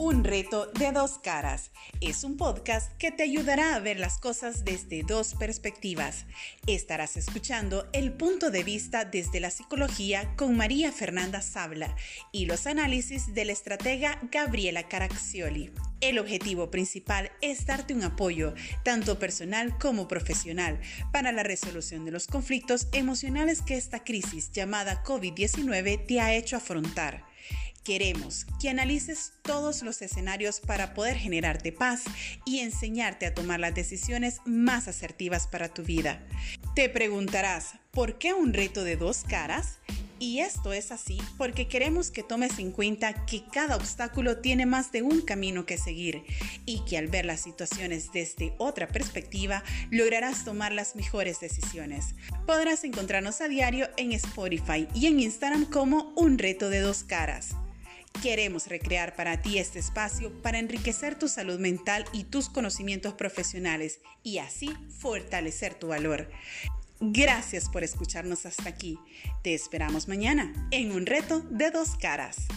Un reto de dos caras. Es un podcast que te ayudará a ver las cosas desde dos perspectivas. Estarás escuchando el punto de vista desde la psicología con María Fernanda Sabla y los análisis de la estratega Gabriela Caraccioli. El objetivo principal es darte un apoyo, tanto personal como profesional, para la resolución de los conflictos emocionales que esta crisis llamada COVID-19 te ha hecho afrontar. Queremos que analices todos los escenarios para poder generarte paz y enseñarte a tomar las decisiones más asertivas para tu vida. Te preguntarás, ¿por qué un reto de dos caras? Y esto es así porque queremos que tomes en cuenta que cada obstáculo tiene más de un camino que seguir y que al ver las situaciones desde otra perspectiva lograrás tomar las mejores decisiones. Podrás encontrarnos a diario en Spotify y en Instagram como un reto de dos caras. Queremos recrear para ti este espacio para enriquecer tu salud mental y tus conocimientos profesionales y así fortalecer tu valor. Gracias por escucharnos hasta aquí. Te esperamos mañana en un reto de dos caras.